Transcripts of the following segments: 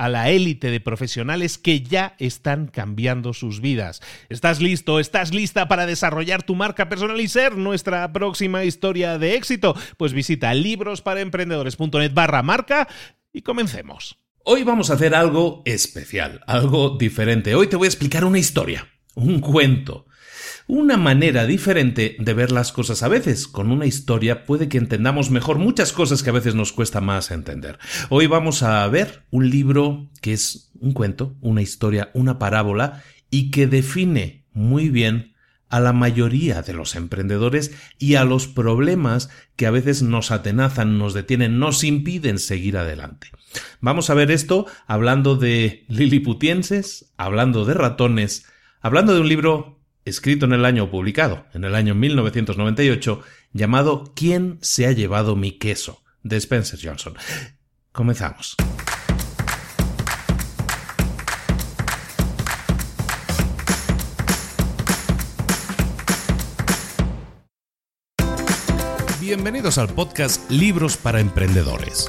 a la élite de profesionales que ya están cambiando sus vidas. ¿Estás listo? ¿Estás lista para desarrollar tu marca personal y ser nuestra próxima historia de éxito? Pues visita librosparaemprendedores.net barra marca y comencemos. Hoy vamos a hacer algo especial, algo diferente. Hoy te voy a explicar una historia, un cuento una manera diferente de ver las cosas a veces. Con una historia puede que entendamos mejor muchas cosas que a veces nos cuesta más entender. Hoy vamos a ver un libro que es un cuento, una historia, una parábola y que define muy bien a la mayoría de los emprendedores y a los problemas que a veces nos atenazan, nos detienen, nos impiden seguir adelante. Vamos a ver esto hablando de liliputienses, hablando de ratones, hablando de un libro escrito en el año publicado, en el año 1998, llamado ¿Quién se ha llevado mi queso? de Spencer Johnson. Comenzamos. Bienvenidos al podcast Libros para Emprendedores.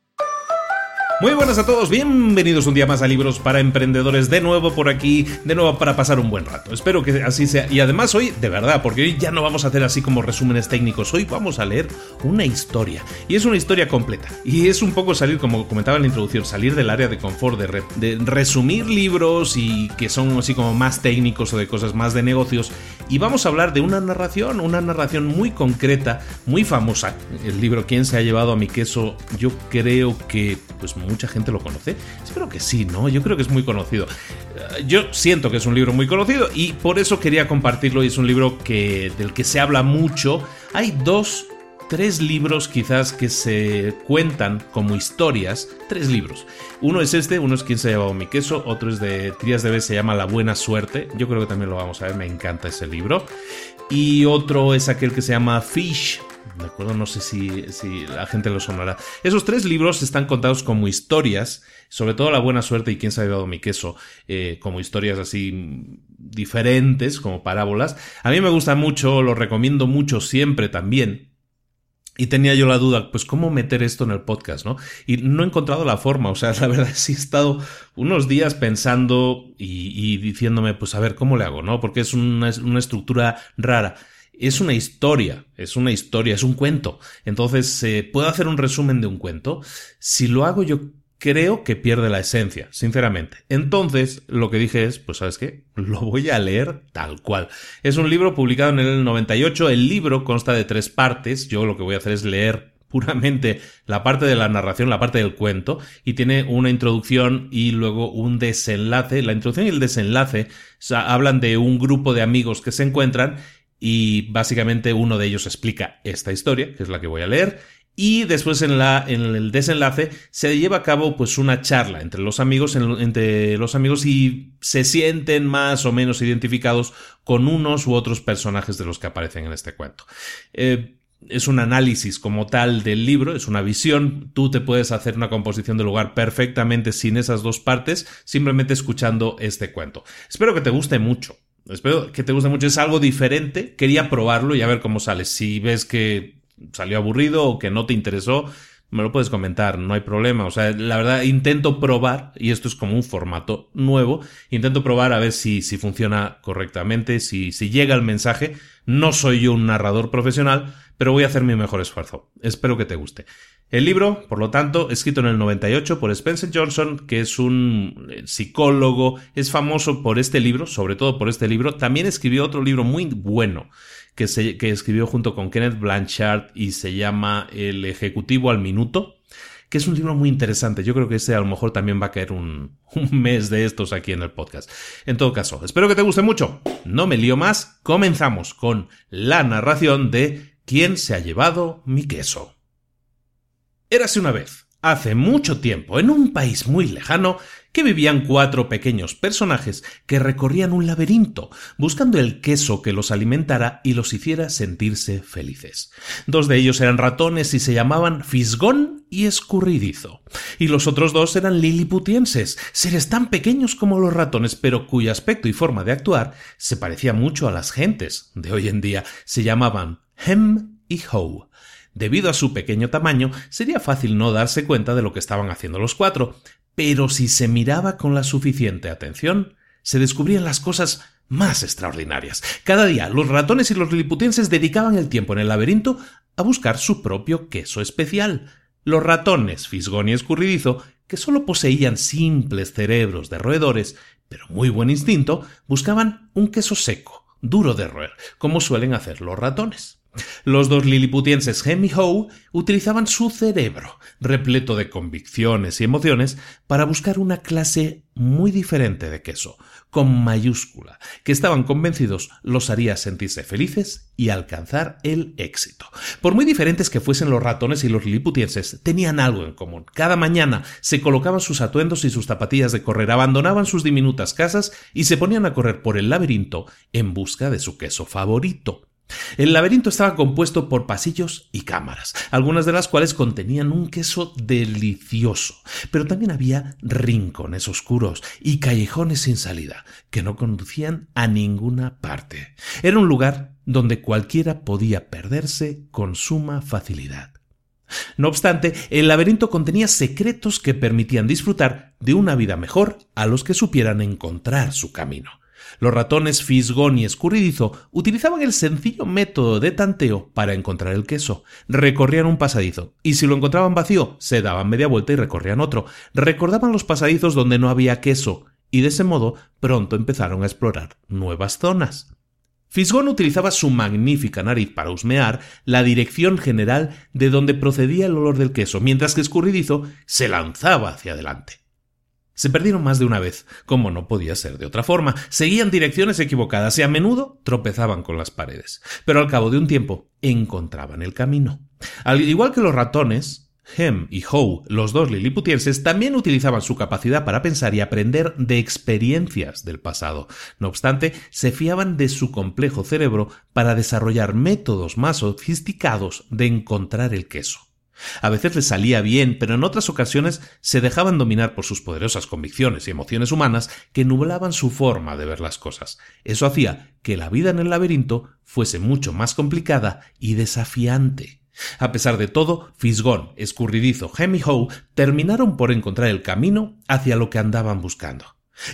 Muy buenas a todos, bienvenidos un día más a Libros para Emprendedores, de nuevo por aquí, de nuevo para pasar un buen rato. Espero que así sea. Y además hoy, de verdad, porque hoy ya no vamos a hacer así como resúmenes técnicos, hoy vamos a leer una historia. Y es una historia completa. Y es un poco salir, como comentaba en la introducción, salir del área de confort, de, de resumir libros y que son así como más técnicos o de cosas más de negocios. Y vamos a hablar de una narración, una narración muy concreta, muy famosa. El libro ¿Quién se ha llevado a mi queso? Yo creo que pues mucha gente lo conoce. Espero que sí, ¿no? Yo creo que es muy conocido. Eh, yo siento que es un libro muy conocido y por eso quería compartirlo y es un libro que, del que se habla mucho. Hay dos tres libros quizás que se cuentan como historias, tres libros. Uno es este, uno es Quién se ha llevado mi queso, otro es de Trías de B, se llama La buena suerte, yo creo que también lo vamos a ver, me encanta ese libro. Y otro es aquel que se llama Fish, ¿De acuerdo? No sé si, si la gente lo sonará. Esos tres libros están contados como historias, sobre todo La Buena Suerte y Quién se ha llevado mi queso, eh, como historias así diferentes, como parábolas. A mí me gusta mucho, lo recomiendo mucho siempre también. Y tenía yo la duda, pues cómo meter esto en el podcast, ¿no? Y no he encontrado la forma, o sea, la verdad sí he estado unos días pensando y, diciéndome, pues a ver, ¿cómo le hago, no? Porque es una, una estructura rara es una historia, es una historia, es un cuento. Entonces, eh, ¿puedo hacer un resumen de un cuento? Si lo hago yo creo que pierde la esencia, sinceramente. Entonces, lo que dije es, pues sabes qué, lo voy a leer tal cual. Es un libro publicado en el 98, el libro consta de tres partes, yo lo que voy a hacer es leer puramente la parte de la narración, la parte del cuento, y tiene una introducción y luego un desenlace. La introducción y el desenlace hablan de un grupo de amigos que se encuentran y básicamente uno de ellos explica esta historia, que es la que voy a leer, y después en, la, en el desenlace se lleva a cabo pues una charla entre los amigos, entre los amigos y se sienten más o menos identificados con unos u otros personajes de los que aparecen en este cuento. Eh, es un análisis como tal del libro, es una visión, tú te puedes hacer una composición del lugar perfectamente sin esas dos partes, simplemente escuchando este cuento. Espero que te guste mucho. Espero que te guste mucho. Es algo diferente. Quería probarlo y a ver cómo sale. Si ves que salió aburrido o que no te interesó, me lo puedes comentar, no hay problema. O sea, la verdad, intento probar, y esto es como un formato nuevo, intento probar a ver si, si funciona correctamente, si, si llega el mensaje. No soy yo un narrador profesional, pero voy a hacer mi mejor esfuerzo. Espero que te guste. El libro, por lo tanto, escrito en el 98 por Spencer Johnson, que es un eh, psicólogo, es famoso por este libro, sobre todo por este libro. También escribió otro libro muy bueno que, escribió junto con Kenneth Blanchard y se llama El Ejecutivo al Minuto, que es un libro muy interesante. Yo creo que ese a lo mejor también va a caer un, un mes de estos aquí en el podcast. En todo caso, espero que te guste mucho. No me lío más. Comenzamos con la narración de ¿Quién se ha llevado mi queso? Érase una vez, hace mucho tiempo, en un país muy lejano, que vivían cuatro pequeños personajes que recorrían un laberinto, buscando el queso que los alimentara y los hiciera sentirse felices. Dos de ellos eran ratones y se llamaban Fisgón y Escurridizo, y los otros dos eran liliputienses, seres tan pequeños como los ratones, pero cuyo aspecto y forma de actuar se parecía mucho a las gentes de hoy en día. Se llamaban Hem y Ho Debido a su pequeño tamaño, sería fácil no darse cuenta de lo que estaban haciendo los cuatro, pero si se miraba con la suficiente atención, se descubrían las cosas más extraordinarias. Cada día los ratones y los liliputienses dedicaban el tiempo en el laberinto a buscar su propio queso especial. Los ratones, fisgón y escurridizo, que solo poseían simples cerebros de roedores, pero muy buen instinto, buscaban un queso seco, duro de roer, como suelen hacer los ratones. Los dos liliputienses Hem y Howe utilizaban su cerebro, repleto de convicciones y emociones, para buscar una clase muy diferente de queso, con mayúscula, que estaban convencidos los haría sentirse felices y alcanzar el éxito. Por muy diferentes que fuesen los ratones y los liliputienses, tenían algo en común. Cada mañana se colocaban sus atuendos y sus zapatillas de correr, abandonaban sus diminutas casas y se ponían a correr por el laberinto en busca de su queso favorito. El laberinto estaba compuesto por pasillos y cámaras, algunas de las cuales contenían un queso delicioso, pero también había rincones oscuros y callejones sin salida, que no conducían a ninguna parte. Era un lugar donde cualquiera podía perderse con suma facilidad. No obstante, el laberinto contenía secretos que permitían disfrutar de una vida mejor a los que supieran encontrar su camino. Los ratones Fisgón y Escurridizo utilizaban el sencillo método de tanteo para encontrar el queso. Recorrían un pasadizo, y si lo encontraban vacío, se daban media vuelta y recorrían otro. Recordaban los pasadizos donde no había queso, y de ese modo pronto empezaron a explorar nuevas zonas. Fisgón utilizaba su magnífica nariz para husmear la dirección general de donde procedía el olor del queso, mientras que Escurridizo se lanzaba hacia adelante. Se perdieron más de una vez, como no podía ser de otra forma. Seguían direcciones equivocadas y a menudo tropezaban con las paredes. Pero al cabo de un tiempo encontraban el camino. Al igual que los ratones, Hem y Howe, los dos liliputienses, también utilizaban su capacidad para pensar y aprender de experiencias del pasado. No obstante, se fiaban de su complejo cerebro para desarrollar métodos más sofisticados de encontrar el queso. A veces les salía bien, pero en otras ocasiones se dejaban dominar por sus poderosas convicciones y emociones humanas que nublaban su forma de ver las cosas. Eso hacía que la vida en el laberinto fuese mucho más complicada y desafiante. A pesar de todo, Fisgón, Escurridizo, Hem y terminaron por encontrar el camino hacia lo que andaban buscando.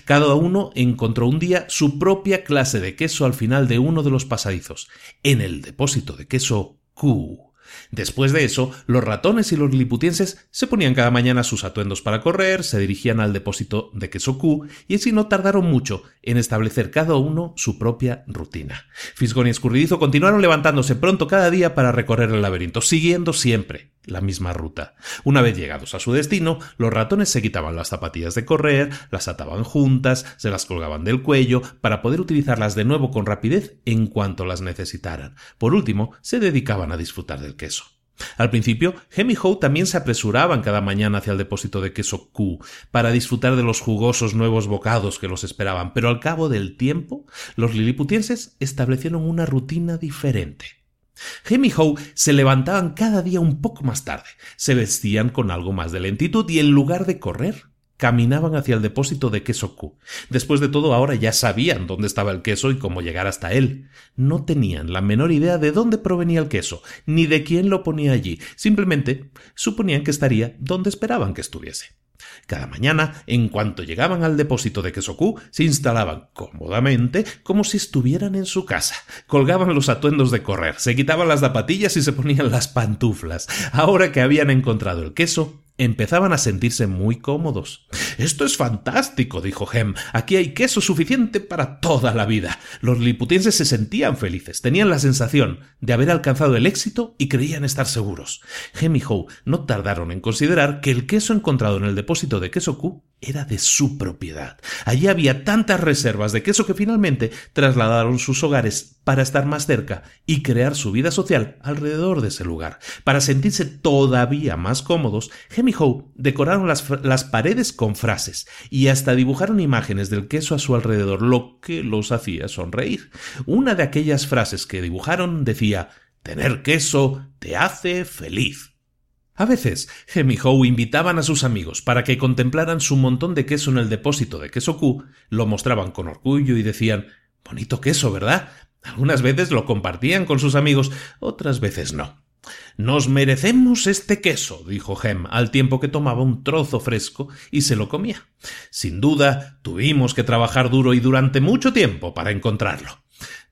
Cada uno encontró un día su propia clase de queso al final de uno de los pasadizos, en el depósito de queso Q. Después de eso, los ratones y los liputienses se ponían cada mañana sus atuendos para correr, se dirigían al depósito de queso y así no tardaron mucho en establecer cada uno su propia rutina. Fisgón y Escurridizo continuaron levantándose pronto cada día para recorrer el laberinto, siguiendo siempre la misma ruta. Una vez llegados a su destino, los ratones se quitaban las zapatillas de correr, las ataban juntas, se las colgaban del cuello, para poder utilizarlas de nuevo con rapidez en cuanto las necesitaran. Por último, se dedicaban a disfrutar del queso. Al principio, Hem y también se apresuraban cada mañana hacia el depósito de queso Q para disfrutar de los jugosos nuevos bocados que los esperaban, pero al cabo del tiempo, los liliputienses establecieron una rutina diferente. Hem y Howe se levantaban cada día un poco más tarde, se vestían con algo más de lentitud y en lugar de correr, caminaban hacia el depósito de queso Q. Después de todo, ahora ya sabían dónde estaba el queso y cómo llegar hasta él. No tenían la menor idea de dónde provenía el queso, ni de quién lo ponía allí. Simplemente suponían que estaría donde esperaban que estuviese. Cada mañana, en cuanto llegaban al depósito de Q, se instalaban cómodamente como si estuvieran en su casa. Colgaban los atuendos de correr, se quitaban las zapatillas y se ponían las pantuflas. Ahora que habían encontrado el queso, empezaban a sentirse muy cómodos. Esto es fantástico, dijo Hem. Aquí hay queso suficiente para toda la vida. Los liputienses se sentían felices, tenían la sensación de haber alcanzado el éxito y creían estar seguros. Hem y Howe no tardaron en considerar que el queso encontrado en el depósito de queso Q era de su propiedad. Allí había tantas reservas de queso que finalmente trasladaron sus hogares para estar más cerca y crear su vida social alrededor de ese lugar. Para sentirse todavía más cómodos, Howe decoraron las, paredes con frases y hasta dibujaron imágenes del queso a su alrededor, lo que los hacía sonreír. Una de aquellas frases que dibujaron decía Tener queso te hace feliz. A veces, Hem Howe invitaban a sus amigos para que contemplaran su montón de queso en el depósito de queso Q, lo mostraban con orgullo y decían Bonito queso, ¿verdad? Algunas veces lo compartían con sus amigos, otras veces no. Nos merecemos este queso, dijo Hem, al tiempo que tomaba un trozo fresco y se lo comía. Sin duda, tuvimos que trabajar duro y durante mucho tiempo para encontrarlo.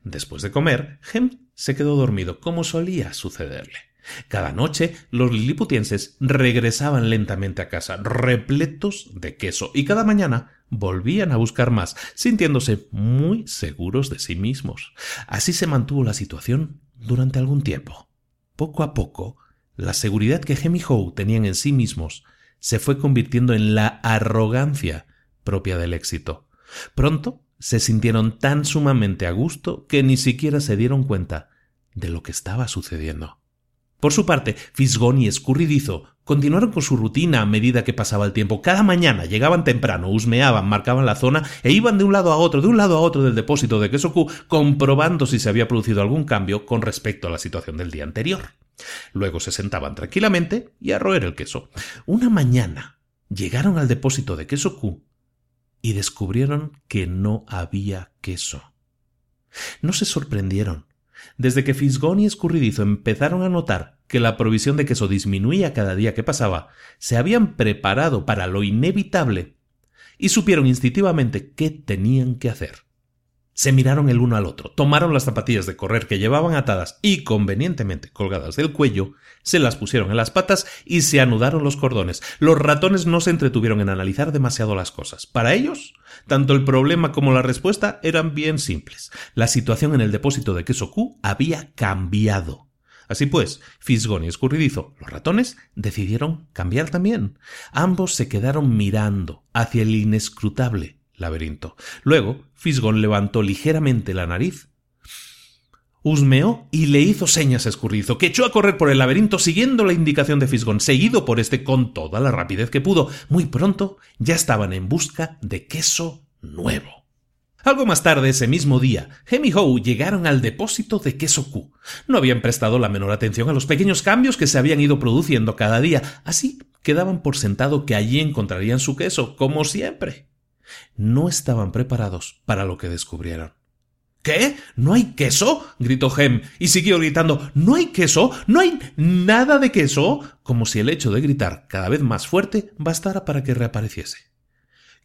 Después de comer, Hem se quedó dormido, como solía sucederle. Cada noche los liliputienses regresaban lentamente a casa, repletos de queso, y cada mañana volvían a buscar más, sintiéndose muy seguros de sí mismos. Así se mantuvo la situación durante algún tiempo. Poco a poco, la seguridad que Hem y Howe tenían en sí mismos se fue convirtiendo en la arrogancia propia del éxito. Pronto se sintieron tan sumamente a gusto que ni siquiera se dieron cuenta de lo que estaba sucediendo. Por su parte, Fisgón y Escurridizo continuaron con su rutina a medida que pasaba el tiempo. Cada mañana llegaban temprano, husmeaban, marcaban la zona e iban de un lado a otro, de un lado a otro del depósito de queso Q, comprobando si se había producido algún cambio con respecto a la situación del día anterior. Luego se sentaban tranquilamente y a roer el queso. Una mañana llegaron al depósito de queso Q y descubrieron que no había queso. No se sorprendieron desde que Fisgón y Escurridizo empezaron a notar que la provisión de queso disminuía cada día que pasaba, se habían preparado para lo inevitable y supieron instintivamente qué tenían que hacer. Se miraron el uno al otro, tomaron las zapatillas de correr que llevaban atadas y convenientemente colgadas del cuello, se las pusieron en las patas y se anudaron los cordones. Los ratones no se entretuvieron en analizar demasiado las cosas. Para ellos, tanto el problema como la respuesta eran bien simples. La situación en el depósito de queso Q había cambiado. Así pues, Fisgón y Escurridizo, los ratones, decidieron cambiar también. Ambos se quedaron mirando hacia el inescrutable laberinto. Luego, Fisgón levantó ligeramente la nariz. husmeó y le hizo señas a Escurridizo, que echó a correr por el laberinto siguiendo la indicación de Fisgón, seguido por este con toda la rapidez que pudo. Muy pronto ya estaban en busca de queso nuevo. Algo más tarde ese mismo día, Hem y Howe llegaron al depósito de queso Q. No habían prestado la menor atención a los pequeños cambios que se habían ido produciendo cada día, así quedaban por sentado que allí encontrarían su queso, como siempre. No estaban preparados para lo que descubrieron. ¿Qué? ¿No hay queso? gritó Hem y siguió gritando ¿No hay queso? ¿No hay nada de queso? como si el hecho de gritar cada vez más fuerte bastara para que reapareciese.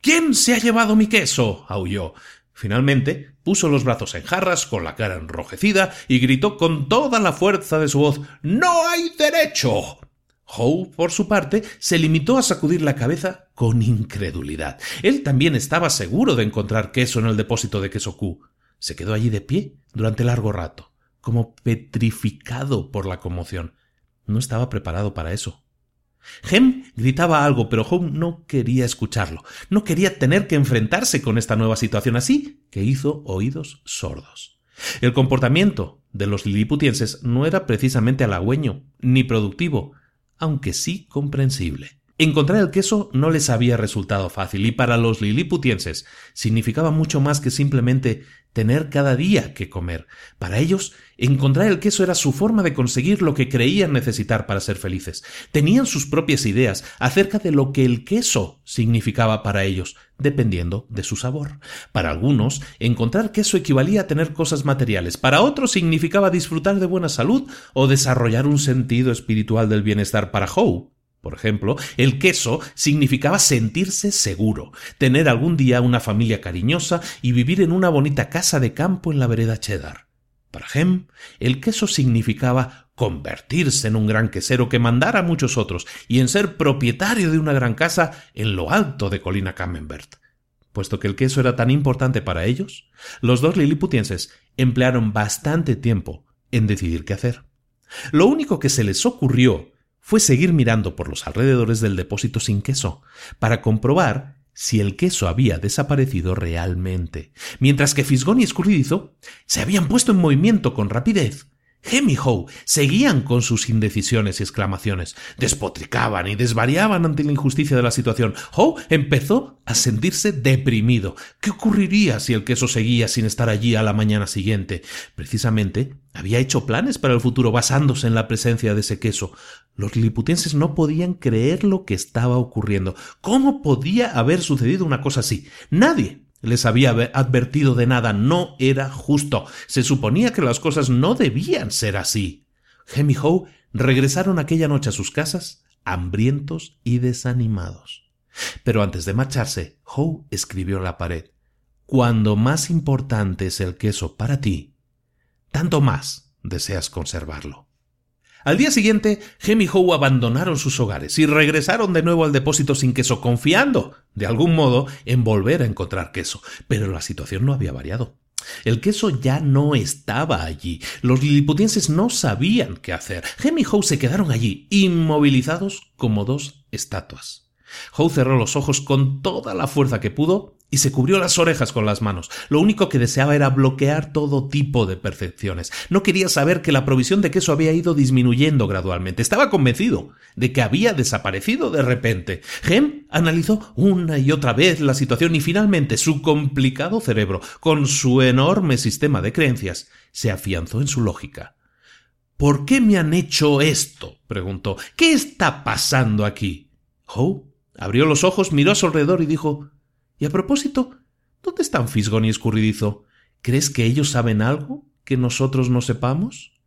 ¿Quién se ha llevado mi queso? aulló. Finalmente puso los brazos en jarras, con la cara enrojecida, y gritó con toda la fuerza de su voz ¡No hay derecho! Howe, por su parte, se limitó a sacudir la cabeza con incredulidad. Él también estaba seguro de encontrar queso en el depósito de queso Q. Se quedó allí de pie durante largo rato, como petrificado por la conmoción. No estaba preparado para eso. Hem gritaba algo, pero Home no quería escucharlo, no quería tener que enfrentarse con esta nueva situación, así que hizo oídos sordos. El comportamiento de los liliputienses no era precisamente halagüeño ni productivo, aunque sí comprensible. Encontrar el queso no les había resultado fácil y para los liliputienses significaba mucho más que simplemente tener cada día que comer. Para ellos, encontrar el queso era su forma de conseguir lo que creían necesitar para ser felices. Tenían sus propias ideas acerca de lo que el queso significaba para ellos, dependiendo de su sabor. Para algunos, encontrar queso equivalía a tener cosas materiales, para otros significaba disfrutar de buena salud o desarrollar un sentido espiritual del bienestar para Howe. Por ejemplo, el queso significaba sentirse seguro, tener algún día una familia cariñosa y vivir en una bonita casa de campo en la vereda Cheddar. Para Hem, el queso significaba convertirse en un gran quesero que mandara a muchos otros y en ser propietario de una gran casa en lo alto de Colina Camembert. Puesto que el queso era tan importante para ellos, los dos liliputienses emplearon bastante tiempo en decidir qué hacer. Lo único que se les ocurrió fue seguir mirando por los alrededores del depósito sin queso, para comprobar si el queso había desaparecido realmente, mientras que Fisgón y Escurridizo se habían puesto en movimiento con rapidez Hem y Howe seguían con sus indecisiones y exclamaciones, despotricaban y desvariaban ante la injusticia de la situación. Howe empezó a sentirse deprimido. ¿Qué ocurriría si el queso seguía sin estar allí a la mañana siguiente? Precisamente había hecho planes para el futuro basándose en la presencia de ese queso. Los liliputenses no podían creer lo que estaba ocurriendo. ¿Cómo podía haber sucedido una cosa así? Nadie les había advertido de nada, no era justo. Se suponía que las cosas no debían ser así. Hem y Howe regresaron aquella noche a sus casas, hambrientos y desanimados. Pero antes de marcharse, Howe escribió en la pared Cuando más importante es el queso para ti, tanto más deseas conservarlo. Al día siguiente, Hem y Howe abandonaron sus hogares y regresaron de nuevo al depósito sin queso, confiando, de algún modo, en volver a encontrar queso. Pero la situación no había variado. El queso ya no estaba allí. Los liliputienses no sabían qué hacer. Hem y Howe se quedaron allí, inmovilizados como dos estatuas. Howe cerró los ojos con toda la fuerza que pudo y se cubrió las orejas con las manos. Lo único que deseaba era bloquear todo tipo de percepciones. No quería saber que la provisión de queso había ido disminuyendo gradualmente. Estaba convencido de que había desaparecido de repente. Hem analizó una y otra vez la situación y finalmente su complicado cerebro, con su enorme sistema de creencias, se afianzó en su lógica. ¿Por qué me han hecho esto? preguntó. ¿Qué está pasando aquí? Howe abrió los ojos, miró a su alrededor y dijo y a propósito, ¿dónde están Fisgón y Escurridizo? ¿Crees que ellos saben algo que nosotros no sepamos?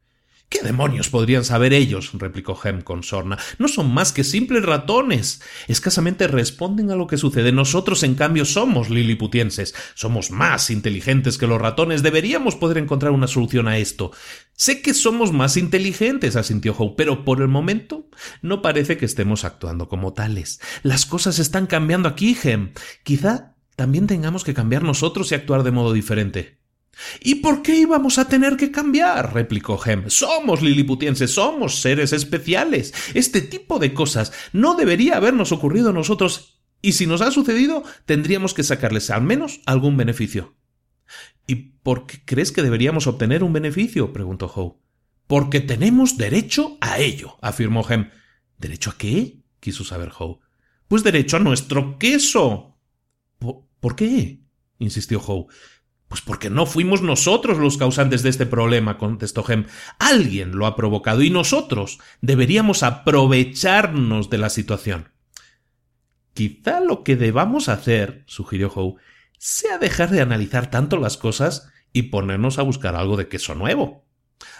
¿Qué demonios podrían saber ellos? replicó Hem con sorna. No son más que simples ratones. Escasamente responden a lo que sucede. Nosotros, en cambio, somos liliputienses. Somos más inteligentes que los ratones. Deberíamos poder encontrar una solución a esto. Sé que somos más inteligentes, asintió Howe, pero por el momento no parece que estemos actuando como tales. Las cosas están cambiando aquí, Hem. Quizá también tengamos que cambiar nosotros y actuar de modo diferente. ¿Y por qué íbamos a tener que cambiar? replicó Hem. Somos liliputienses, somos seres especiales. Este tipo de cosas no debería habernos ocurrido a nosotros, y si nos ha sucedido, tendríamos que sacarles al menos algún beneficio. ¿Y por qué crees que deberíamos obtener un beneficio? preguntó Howe. Porque tenemos derecho a ello, afirmó Hem. ¿Derecho a qué? quiso saber Howe. Pues derecho a nuestro queso. ¿Por, qué? insistió Howe. Pues porque no fuimos nosotros los causantes de este problema, contestó Hem. Alguien lo ha provocado y nosotros deberíamos aprovecharnos de la situación. Quizá lo que debamos hacer, sugirió Howe, sea dejar de analizar tanto las cosas y ponernos a buscar algo de queso nuevo.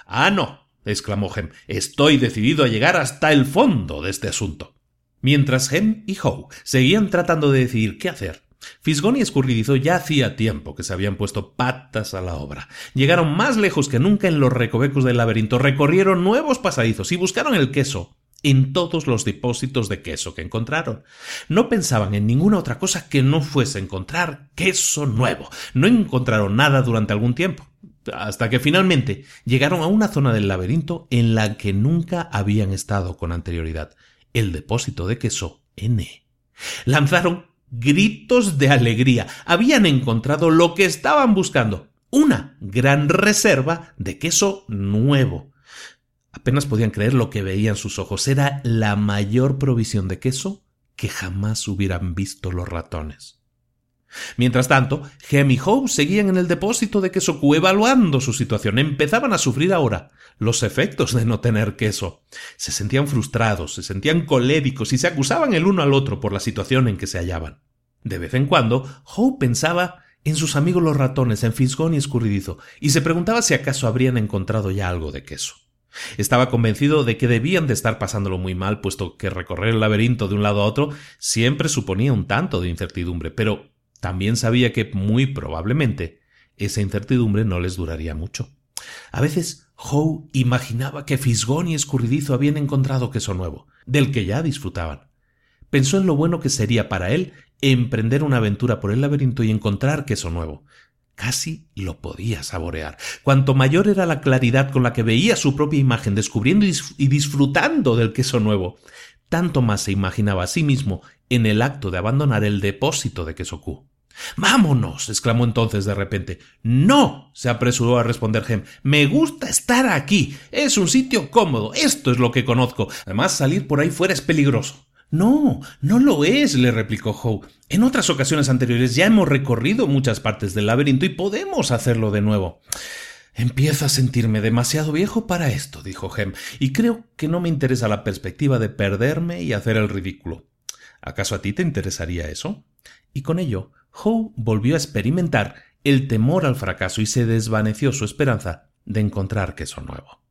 Ah, no, exclamó Hem, estoy decidido a llegar hasta el fondo de este asunto. Mientras Hem y Howe seguían tratando de decidir qué hacer, Fisgón y Escurridizo ya hacía tiempo que se habían puesto patas a la obra. Llegaron más lejos que nunca en los recovecos del laberinto, recorrieron nuevos pasadizos y buscaron el queso en todos los depósitos de queso que encontraron. No pensaban en ninguna otra cosa que no fuese encontrar queso nuevo. No encontraron nada durante algún tiempo, hasta que finalmente llegaron a una zona del laberinto en la que nunca habían estado con anterioridad, el depósito de queso N. Lanzaron gritos de alegría. Habían encontrado lo que estaban buscando, una gran reserva de queso nuevo. Apenas podían creer lo que veían sus ojos. Era la mayor provisión de queso que jamás hubieran visto los ratones. Mientras tanto, Hem y Howe seguían en el depósito de queso Q evaluando su situación. Empezaban a sufrir ahora los efectos de no tener queso. Se sentían frustrados, se sentían coléricos y se acusaban el uno al otro por la situación en que se hallaban. De vez en cuando, Howe pensaba en sus amigos los ratones, en Fisgón y Escurridizo, y se preguntaba si acaso habrían encontrado ya algo de queso. Estaba convencido de que debían de estar pasándolo muy mal, puesto que recorrer el laberinto de un lado a otro siempre suponía un tanto de incertidumbre, pero también sabía que muy probablemente esa incertidumbre no les duraría mucho. A veces Howe imaginaba que Fisgón y Escurridizo habían encontrado queso nuevo, del que ya disfrutaban. Pensó en lo bueno que sería para él emprender una aventura por el laberinto y encontrar queso nuevo. Casi lo podía saborear. Cuanto mayor era la claridad con la que veía su propia imagen, descubriendo y disfrutando del queso nuevo, tanto más se imaginaba a sí mismo en el acto de abandonar el depósito de queso Q. Vámonos. exclamó entonces de repente. No. se apresuró a responder Gem. Me gusta estar aquí. Es un sitio cómodo. Esto es lo que conozco. Además, salir por ahí fuera es peligroso. No, no lo es, le replicó Howe. En otras ocasiones anteriores ya hemos recorrido muchas partes del laberinto y podemos hacerlo de nuevo. Empiezo a sentirme demasiado viejo para esto, dijo Hem, y creo que no me interesa la perspectiva de perderme y hacer el ridículo. ¿Acaso a ti te interesaría eso? Y con ello, Howe volvió a experimentar el temor al fracaso y se desvaneció su esperanza de encontrar queso nuevo.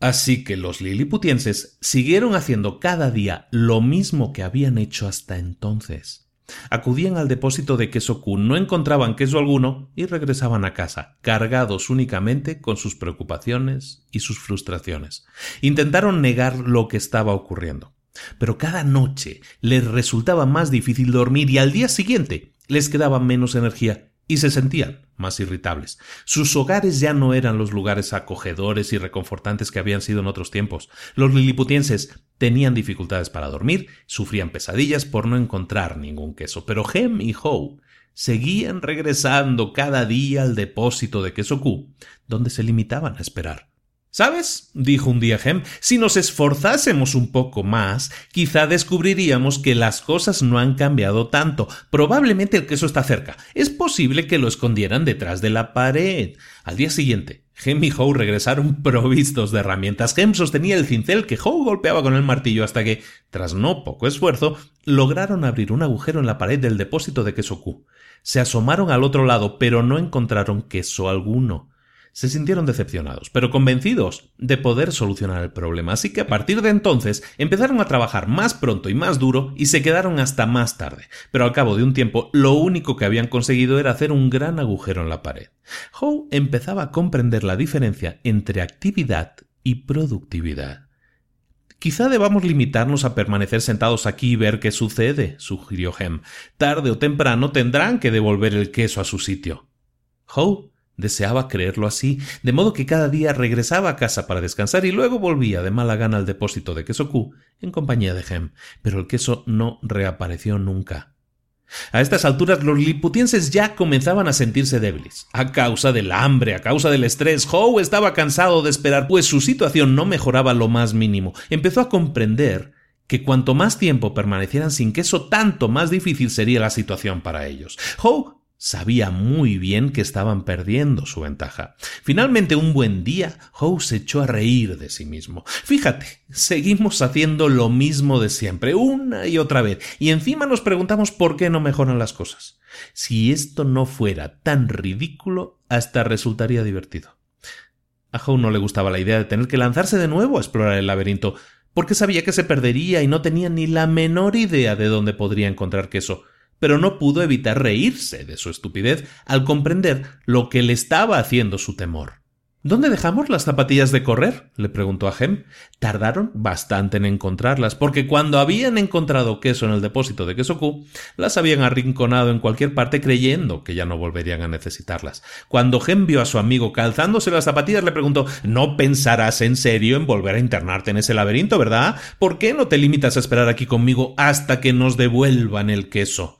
Así que los liliputienses siguieron haciendo cada día lo mismo que habían hecho hasta entonces. Acudían al depósito de queso Q, no encontraban queso alguno y regresaban a casa, cargados únicamente con sus preocupaciones y sus frustraciones. Intentaron negar lo que estaba ocurriendo. Pero cada noche les resultaba más difícil dormir y al día siguiente les quedaba menos energía y se sentían más irritables. Sus hogares ya no eran los lugares acogedores y reconfortantes que habían sido en otros tiempos. Los liliputienses tenían dificultades para dormir, sufrían pesadillas por no encontrar ningún queso, pero Hem y Howe seguían regresando cada día al depósito de queso Q, donde se limitaban a esperar. ¿Sabes? dijo un día Hem, si nos esforzásemos un poco más, quizá descubriríamos que las cosas no han cambiado tanto. Probablemente el queso está cerca. Es posible que lo escondieran detrás de la pared. Al día siguiente, Hem y Howe regresaron provistos de herramientas. Hem sostenía el cincel que Howe golpeaba con el martillo hasta que, tras no poco esfuerzo, lograron abrir un agujero en la pared del depósito de queso Q. Se asomaron al otro lado, pero no encontraron queso alguno se sintieron decepcionados, pero convencidos de poder solucionar el problema, así que a partir de entonces empezaron a trabajar más pronto y más duro y se quedaron hasta más tarde, pero al cabo de un tiempo lo único que habían conseguido era hacer un gran agujero en la pared. Howe empezaba a comprender la diferencia entre actividad y productividad. Quizá debamos limitarnos a permanecer sentados aquí y ver qué sucede, sugirió Hem. Tarde o temprano tendrán que devolver el queso a su sitio. Howe Deseaba creerlo así, de modo que cada día regresaba a casa para descansar y luego volvía de mala gana al depósito de queso Q en compañía de Hem, pero el queso no reapareció nunca. A estas alturas los liliputienses ya comenzaban a sentirse débiles. A causa del hambre, a causa del estrés, Howe estaba cansado de esperar, pues su situación no mejoraba lo más mínimo. Empezó a comprender que cuanto más tiempo permanecieran sin queso, tanto más difícil sería la situación para ellos. Howe sabía muy bien que estaban perdiendo su ventaja. Finalmente, un buen día, Howe se echó a reír de sí mismo. Fíjate, seguimos haciendo lo mismo de siempre, una y otra vez, y encima nos preguntamos por qué no mejoran las cosas. Si esto no fuera tan ridículo, hasta resultaría divertido. A Howe no le gustaba la idea de tener que lanzarse de nuevo a explorar el laberinto, porque sabía que se perdería y no tenía ni la menor idea de dónde podría encontrar queso pero no pudo evitar reírse de su estupidez al comprender lo que le estaba haciendo su temor. ¿Dónde dejamos las zapatillas de correr? le preguntó a Gem. Tardaron bastante en encontrarlas, porque cuando habían encontrado queso en el depósito de queso Q, las habían arrinconado en cualquier parte creyendo que ya no volverían a necesitarlas. Cuando Gem vio a su amigo calzándose las zapatillas, le preguntó No pensarás en serio en volver a internarte en ese laberinto, ¿verdad? ¿Por qué no te limitas a esperar aquí conmigo hasta que nos devuelvan el queso?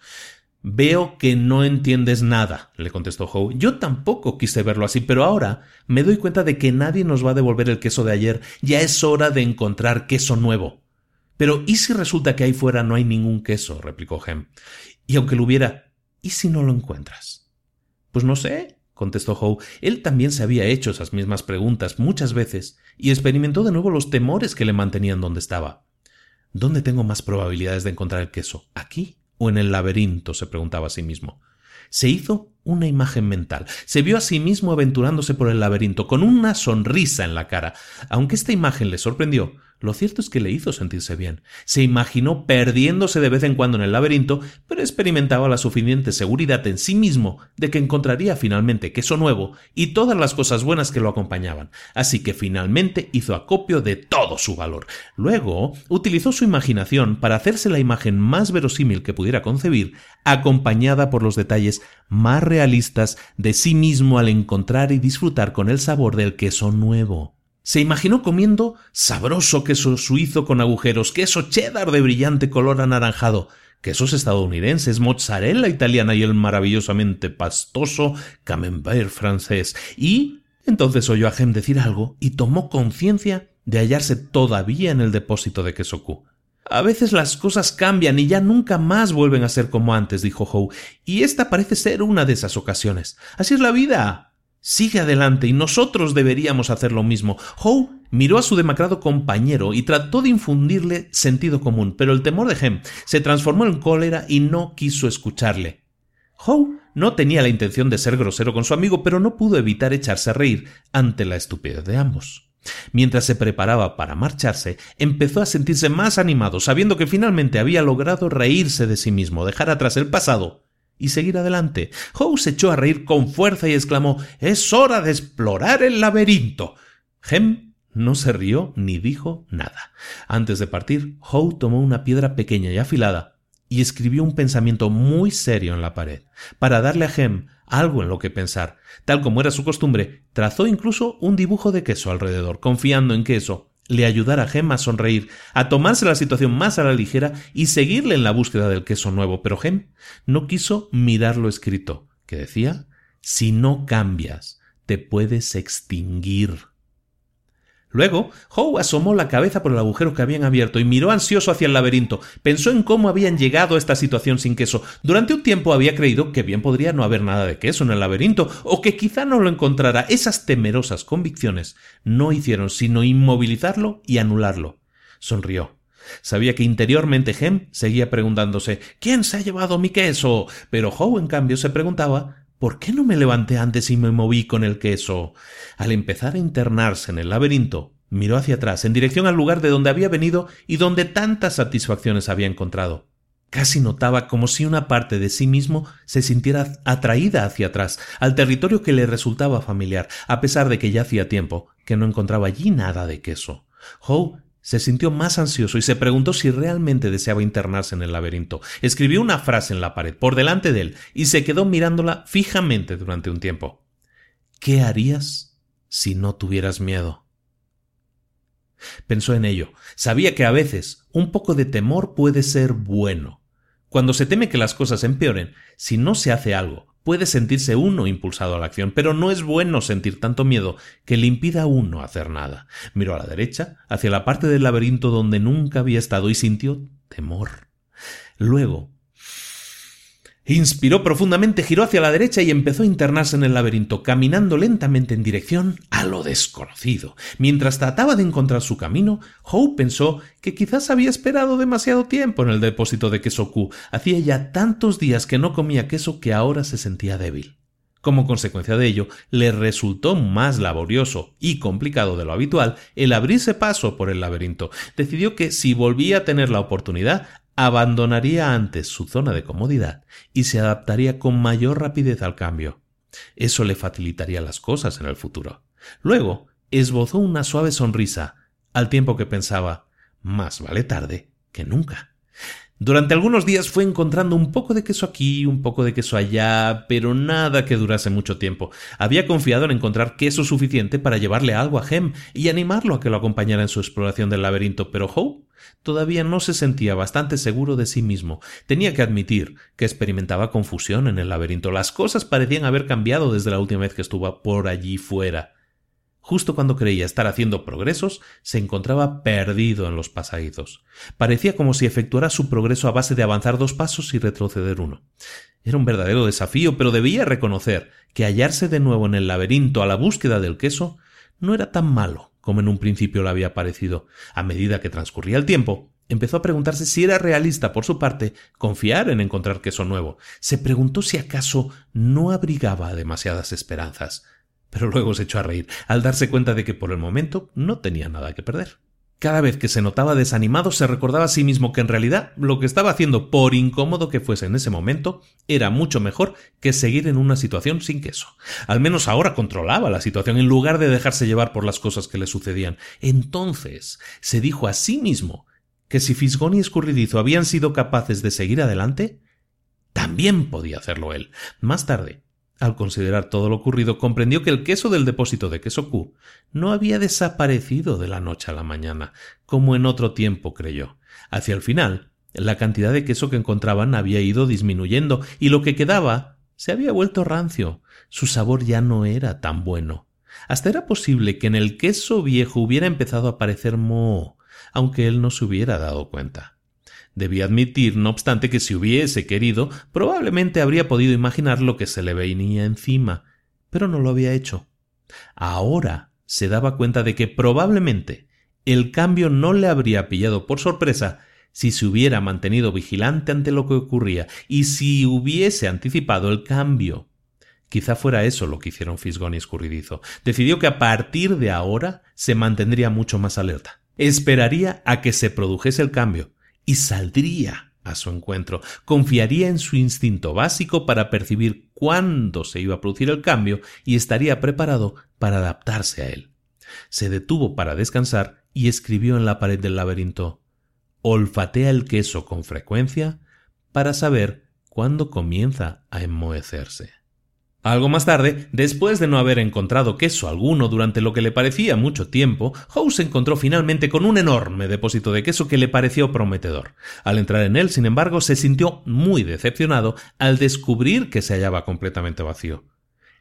Veo que no entiendes nada, le contestó Howe. Yo tampoco quise verlo así, pero ahora me doy cuenta de que nadie nos va a devolver el queso de ayer. Ya es hora de encontrar queso nuevo. Pero ¿y si resulta que ahí fuera no hay ningún queso? replicó Hem. Y aunque lo hubiera, ¿y si no lo encuentras? Pues no sé, contestó Howe. Él también se había hecho esas mismas preguntas muchas veces y experimentó de nuevo los temores que le mantenían donde estaba. ¿Dónde tengo más probabilidades de encontrar el queso? ¿Aquí o en el laberinto? se preguntaba a sí mismo. Se hizo una imagen mental. Se vio a sí mismo aventurándose por el laberinto, con una sonrisa en la cara. Aunque esta imagen le sorprendió, lo cierto es que le hizo sentirse bien. Se imaginó perdiéndose de vez en cuando en el laberinto, pero experimentaba la suficiente seguridad en sí mismo de que encontraría finalmente queso nuevo y todas las cosas buenas que lo acompañaban. Así que finalmente hizo acopio de todo su valor. Luego utilizó su imaginación para hacerse la imagen más verosímil que pudiera concebir, acompañada por los detalles más realistas de sí mismo al encontrar y disfrutar con el sabor del queso nuevo. Se imaginó comiendo sabroso queso suizo con agujeros, queso cheddar de brillante color anaranjado, quesos estadounidenses, mozzarella italiana y el maravillosamente pastoso camembert francés. Y entonces oyó a Gem decir algo y tomó conciencia de hallarse todavía en el depósito de queso Q. A veces las cosas cambian y ya nunca más vuelven a ser como antes, dijo Howe, y esta parece ser una de esas ocasiones. Así es la vida. Sigue adelante y nosotros deberíamos hacer lo mismo. Howe miró a su demacrado compañero y trató de infundirle sentido común, pero el temor de Hem se transformó en cólera y no quiso escucharle. Howe no tenía la intención de ser grosero con su amigo, pero no pudo evitar echarse a reír ante la estupidez de ambos. Mientras se preparaba para marcharse, empezó a sentirse más animado, sabiendo que finalmente había logrado reírse de sí mismo, dejar atrás el pasado y seguir adelante. Howe se echó a reír con fuerza y exclamó Es hora de explorar el laberinto. Hem no se rió ni dijo nada. Antes de partir, Howe tomó una piedra pequeña y afilada y escribió un pensamiento muy serio en la pared. Para darle a Hem algo en lo que pensar, tal como era su costumbre, trazó incluso un dibujo de queso alrededor, confiando en que eso le ayudara a Gem a sonreír, a tomarse la situación más a la ligera y seguirle en la búsqueda del queso nuevo. Pero Gem no quiso mirar lo escrito, que decía si no cambias, te puedes extinguir. Luego, Howe asomó la cabeza por el agujero que habían abierto y miró ansioso hacia el laberinto. Pensó en cómo habían llegado a esta situación sin queso. Durante un tiempo había creído que bien podría no haber nada de queso en el laberinto, o que quizá no lo encontrara. Esas temerosas convicciones no hicieron sino inmovilizarlo y anularlo. Sonrió. Sabía que interiormente Hem seguía preguntándose ¿Quién se ha llevado mi queso? Pero Howe, en cambio, se preguntaba ¿Por qué no me levanté antes y me moví con el queso? Al empezar a internarse en el laberinto, miró hacia atrás, en dirección al lugar de donde había venido y donde tantas satisfacciones había encontrado. Casi notaba como si una parte de sí mismo se sintiera atraída hacia atrás, al territorio que le resultaba familiar, a pesar de que ya hacía tiempo que no encontraba allí nada de queso. Howe se sintió más ansioso y se preguntó si realmente deseaba internarse en el laberinto. Escribió una frase en la pared por delante de él y se quedó mirándola fijamente durante un tiempo. ¿Qué harías si no tuvieras miedo? Pensó en ello. Sabía que a veces un poco de temor puede ser bueno. Cuando se teme que las cosas empeoren, si no se hace algo, puede sentirse uno impulsado a la acción, pero no es bueno sentir tanto miedo que le impida a uno hacer nada. Miró a la derecha, hacia la parte del laberinto donde nunca había estado y sintió temor. Luego Inspiró profundamente, giró hacia la derecha y empezó a internarse en el laberinto, caminando lentamente en dirección a lo desconocido. Mientras trataba de encontrar su camino, Howe pensó que quizás había esperado demasiado tiempo en el depósito de queso Q. Hacía ya tantos días que no comía queso que ahora se sentía débil. Como consecuencia de ello, le resultó más laborioso y complicado de lo habitual el abrirse paso por el laberinto. Decidió que si volvía a tener la oportunidad, abandonaría antes su zona de comodidad y se adaptaría con mayor rapidez al cambio. Eso le facilitaría las cosas en el futuro. Luego esbozó una suave sonrisa, al tiempo que pensaba más vale tarde que nunca. Durante algunos días fue encontrando un poco de queso aquí, un poco de queso allá, pero nada que durase mucho tiempo. Había confiado en encontrar queso suficiente para llevarle algo a Hem y animarlo a que lo acompañara en su exploración del laberinto, pero Howe todavía no se sentía bastante seguro de sí mismo. Tenía que admitir que experimentaba confusión en el laberinto. Las cosas parecían haber cambiado desde la última vez que estuvo por allí fuera. Justo cuando creía estar haciendo progresos, se encontraba perdido en los pasadizos. Parecía como si efectuara su progreso a base de avanzar dos pasos y retroceder uno. Era un verdadero desafío, pero debía reconocer que hallarse de nuevo en el laberinto a la búsqueda del queso no era tan malo como en un principio le había parecido. A medida que transcurría el tiempo, empezó a preguntarse si era realista por su parte confiar en encontrar queso nuevo. Se preguntó si acaso no abrigaba demasiadas esperanzas pero luego se echó a reír al darse cuenta de que por el momento no tenía nada que perder. Cada vez que se notaba desanimado se recordaba a sí mismo que en realidad lo que estaba haciendo, por incómodo que fuese en ese momento, era mucho mejor que seguir en una situación sin queso. Al menos ahora controlaba la situación en lugar de dejarse llevar por las cosas que le sucedían. Entonces se dijo a sí mismo que si Fisgón y Escurridizo habían sido capaces de seguir adelante, también podía hacerlo él. Más tarde, al considerar todo lo ocurrido, comprendió que el queso del depósito de queso Q no había desaparecido de la noche a la mañana, como en otro tiempo creyó. Hacia el final, la cantidad de queso que encontraban había ido disminuyendo y lo que quedaba se había vuelto rancio. Su sabor ya no era tan bueno. Hasta era posible que en el queso viejo hubiera empezado a aparecer moho, aunque él no se hubiera dado cuenta. Debía admitir, no obstante, que si hubiese querido, probablemente habría podido imaginar lo que se le venía encima, pero no lo había hecho. Ahora se daba cuenta de que probablemente el cambio no le habría pillado por sorpresa si se hubiera mantenido vigilante ante lo que ocurría y si hubiese anticipado el cambio. Quizá fuera eso lo que hicieron Fisgón y Escurridizo. Decidió que a partir de ahora se mantendría mucho más alerta. Esperaría a que se produjese el cambio, y saldría a su encuentro, confiaría en su instinto básico para percibir cuándo se iba a producir el cambio y estaría preparado para adaptarse a él. Se detuvo para descansar y escribió en la pared del laberinto Olfatea el queso con frecuencia para saber cuándo comienza a enmohecerse. Algo más tarde, después de no haber encontrado queso alguno durante lo que le parecía mucho tiempo, Howe se encontró finalmente con un enorme depósito de queso que le pareció prometedor. Al entrar en él, sin embargo, se sintió muy decepcionado al descubrir que se hallaba completamente vacío.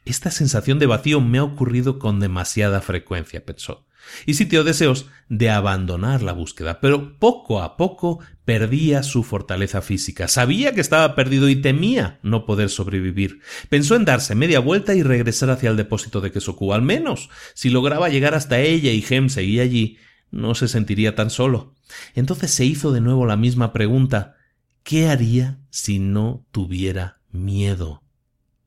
Esta sensación de vacío me ha ocurrido con demasiada frecuencia, pensó y sintió deseos de abandonar la búsqueda, pero poco a poco perdía su fortaleza física. Sabía que estaba perdido y temía no poder sobrevivir. Pensó en darse media vuelta y regresar hacia el depósito de Kesoku. Al menos, si lograba llegar hasta ella y Hem seguía allí, no se sentiría tan solo. Entonces se hizo de nuevo la misma pregunta ¿Qué haría si no tuviera miedo?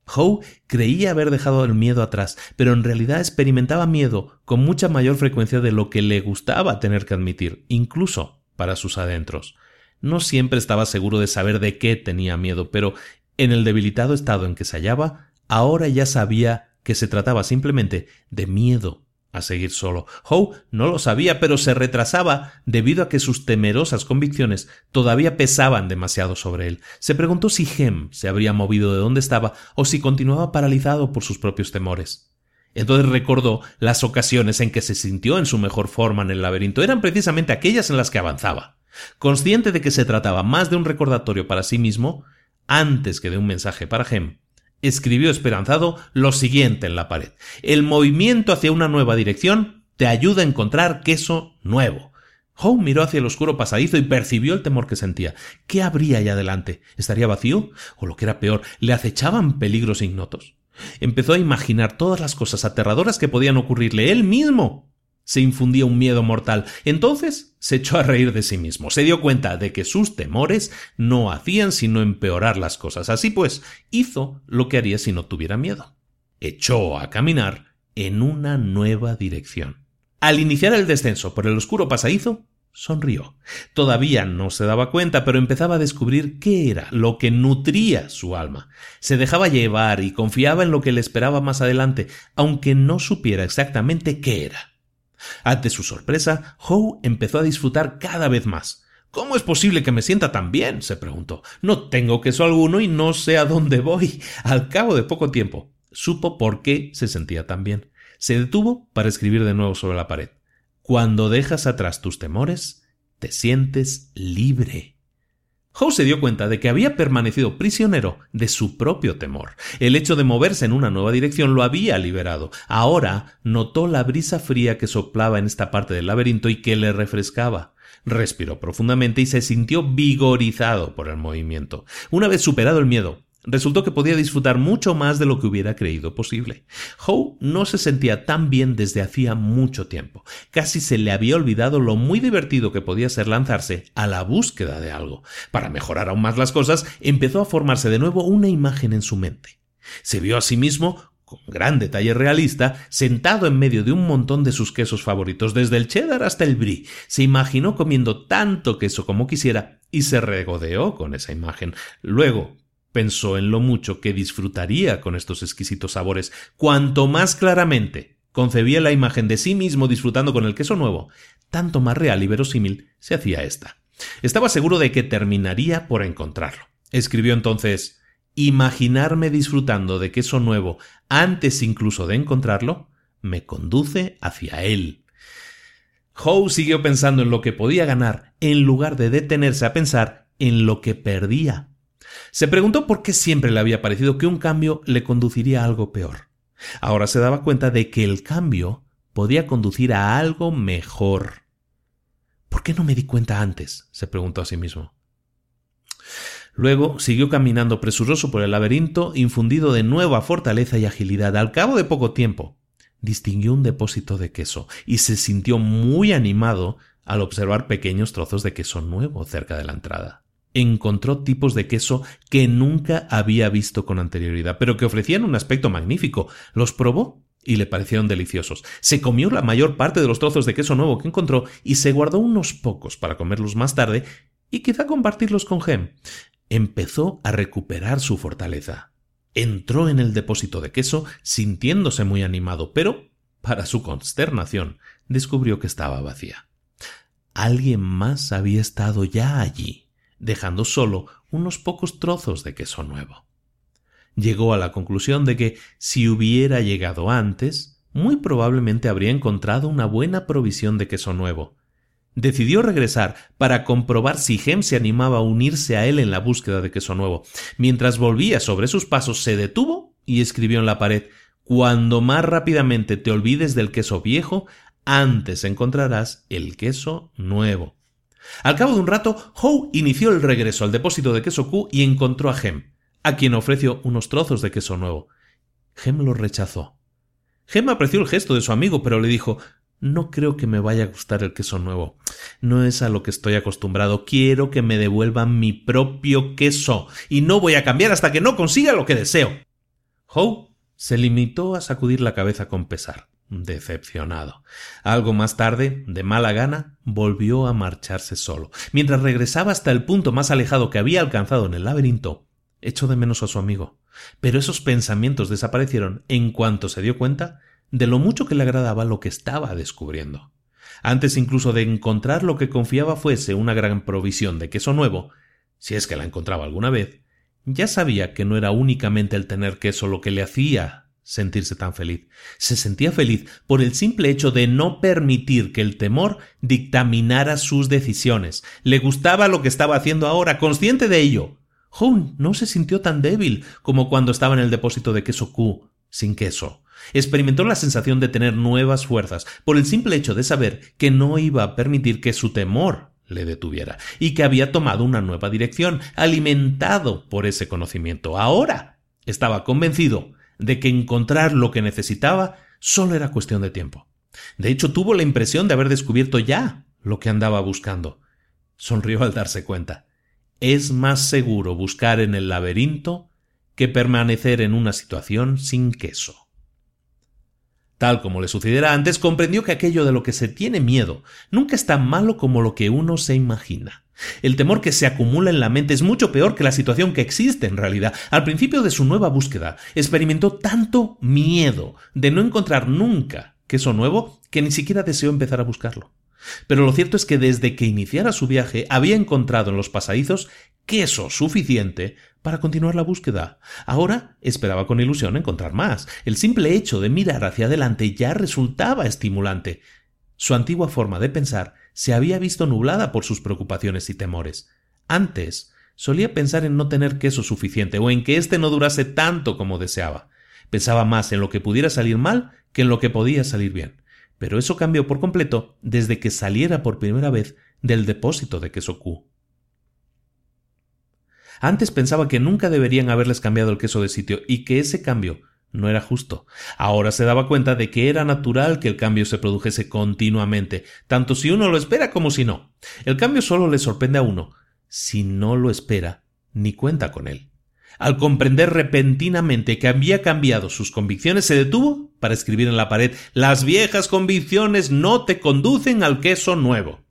Howe creía haber dejado el miedo atrás, pero en realidad experimentaba miedo con mucha mayor frecuencia de lo que le gustaba tener que admitir, incluso para sus adentros. No siempre estaba seguro de saber de qué tenía miedo, pero en el debilitado estado en que se hallaba, ahora ya sabía que se trataba simplemente de miedo a seguir solo. Howe no lo sabía, pero se retrasaba debido a que sus temerosas convicciones todavía pesaban demasiado sobre él. Se preguntó si Hem se habría movido de donde estaba o si continuaba paralizado por sus propios temores. Entonces recordó las ocasiones en que se sintió en su mejor forma en el laberinto. Eran precisamente aquellas en las que avanzaba. Consciente de que se trataba más de un recordatorio para sí mismo, antes que de un mensaje para Gem, escribió esperanzado lo siguiente en la pared. El movimiento hacia una nueva dirección te ayuda a encontrar queso nuevo. Howe miró hacia el oscuro pasadizo y percibió el temor que sentía. ¿Qué habría allá adelante? ¿Estaría vacío? O lo que era peor, ¿le acechaban peligros ignotos? Empezó a imaginar todas las cosas aterradoras que podían ocurrirle él mismo. Se infundía un miedo mortal. Entonces se echó a reír de sí mismo. Se dio cuenta de que sus temores no hacían sino empeorar las cosas. Así pues, hizo lo que haría si no tuviera miedo. Echó a caminar en una nueva dirección. Al iniciar el descenso por el oscuro pasadizo, sonrió. Todavía no se daba cuenta, pero empezaba a descubrir qué era lo que nutría su alma. Se dejaba llevar y confiaba en lo que le esperaba más adelante, aunque no supiera exactamente qué era. Ante su sorpresa, Howe empezó a disfrutar cada vez más. ¿Cómo es posible que me sienta tan bien? se preguntó. No tengo queso alguno y no sé a dónde voy. Al cabo de poco tiempo, supo por qué se sentía tan bien. Se detuvo para escribir de nuevo sobre la pared. Cuando dejas atrás tus temores, te sientes libre. Howe se dio cuenta de que había permanecido prisionero de su propio temor. El hecho de moverse en una nueva dirección lo había liberado. Ahora notó la brisa fría que soplaba en esta parte del laberinto y que le refrescaba. Respiró profundamente y se sintió vigorizado por el movimiento. Una vez superado el miedo, Resultó que podía disfrutar mucho más de lo que hubiera creído posible. Howe no se sentía tan bien desde hacía mucho tiempo. Casi se le había olvidado lo muy divertido que podía ser lanzarse a la búsqueda de algo. Para mejorar aún más las cosas, empezó a formarse de nuevo una imagen en su mente. Se vio a sí mismo con gran detalle realista, sentado en medio de un montón de sus quesos favoritos, desde el cheddar hasta el brie. Se imaginó comiendo tanto queso como quisiera y se regodeó con esa imagen. Luego, pensó en lo mucho que disfrutaría con estos exquisitos sabores, cuanto más claramente concebía la imagen de sí mismo disfrutando con el queso nuevo, tanto más real y verosímil se hacía ésta. Estaba seguro de que terminaría por encontrarlo. Escribió entonces Imaginarme disfrutando de queso nuevo antes incluso de encontrarlo me conduce hacia él. Howe siguió pensando en lo que podía ganar en lugar de detenerse a pensar en lo que perdía. Se preguntó por qué siempre le había parecido que un cambio le conduciría a algo peor. Ahora se daba cuenta de que el cambio podía conducir a algo mejor. ¿Por qué no me di cuenta antes? se preguntó a sí mismo. Luego siguió caminando presuroso por el laberinto, infundido de nueva fortaleza y agilidad. Al cabo de poco tiempo, distinguió un depósito de queso y se sintió muy animado al observar pequeños trozos de queso nuevo cerca de la entrada encontró tipos de queso que nunca había visto con anterioridad, pero que ofrecían un aspecto magnífico. Los probó y le parecieron deliciosos. Se comió la mayor parte de los trozos de queso nuevo que encontró y se guardó unos pocos para comerlos más tarde y quizá compartirlos con Gem. Empezó a recuperar su fortaleza. Entró en el depósito de queso sintiéndose muy animado, pero, para su consternación, descubrió que estaba vacía. Alguien más había estado ya allí dejando solo unos pocos trozos de queso nuevo. Llegó a la conclusión de que si hubiera llegado antes, muy probablemente habría encontrado una buena provisión de queso nuevo. Decidió regresar para comprobar si Gem se animaba a unirse a él en la búsqueda de queso nuevo. Mientras volvía sobre sus pasos, se detuvo y escribió en la pared Cuando más rápidamente te olvides del queso viejo, antes encontrarás el queso nuevo. Al cabo de un rato, Howe inició el regreso al depósito de queso Q y encontró a Gem, a quien ofreció unos trozos de queso nuevo. Gem lo rechazó. Gem apreció el gesto de su amigo, pero le dijo No creo que me vaya a gustar el queso nuevo. No es a lo que estoy acostumbrado. Quiero que me devuelvan mi propio queso, y no voy a cambiar hasta que no consiga lo que deseo. Howe se limitó a sacudir la cabeza con pesar decepcionado. Algo más tarde, de mala gana, volvió a marcharse solo. Mientras regresaba hasta el punto más alejado que había alcanzado en el laberinto, echó de menos a su amigo. Pero esos pensamientos desaparecieron en cuanto se dio cuenta de lo mucho que le agradaba lo que estaba descubriendo. Antes incluso de encontrar lo que confiaba fuese una gran provisión de queso nuevo, si es que la encontraba alguna vez, ya sabía que no era únicamente el tener queso lo que le hacía sentirse tan feliz. Se sentía feliz por el simple hecho de no permitir que el temor dictaminara sus decisiones. Le gustaba lo que estaba haciendo ahora, consciente de ello. Howe no se sintió tan débil como cuando estaba en el depósito de queso Q, sin queso. Experimentó la sensación de tener nuevas fuerzas por el simple hecho de saber que no iba a permitir que su temor le detuviera y que había tomado una nueva dirección, alimentado por ese conocimiento. Ahora estaba convencido de que encontrar lo que necesitaba solo era cuestión de tiempo. De hecho, tuvo la impresión de haber descubierto ya lo que andaba buscando. Sonrió al darse cuenta. Es más seguro buscar en el laberinto que permanecer en una situación sin queso. Tal como le sucediera antes, comprendió que aquello de lo que se tiene miedo nunca es tan malo como lo que uno se imagina. El temor que se acumula en la mente es mucho peor que la situación que existe en realidad. Al principio de su nueva búsqueda, experimentó tanto miedo de no encontrar nunca queso nuevo que ni siquiera deseó empezar a buscarlo. Pero lo cierto es que desde que iniciara su viaje había encontrado en los pasadizos queso suficiente para continuar la búsqueda. Ahora esperaba con ilusión encontrar más. El simple hecho de mirar hacia adelante ya resultaba estimulante. Su antigua forma de pensar se había visto nublada por sus preocupaciones y temores. Antes solía pensar en no tener queso suficiente o en que éste no durase tanto como deseaba. Pensaba más en lo que pudiera salir mal que en lo que podía salir bien. Pero eso cambió por completo desde que saliera por primera vez del depósito de queso Q. Antes pensaba que nunca deberían haberles cambiado el queso de sitio y que ese cambio no era justo. Ahora se daba cuenta de que era natural que el cambio se produjese continuamente, tanto si uno lo espera como si no. El cambio solo le sorprende a uno si no lo espera ni cuenta con él. Al comprender repentinamente que había cambiado sus convicciones, se detuvo para escribir en la pared Las viejas convicciones no te conducen al queso nuevo.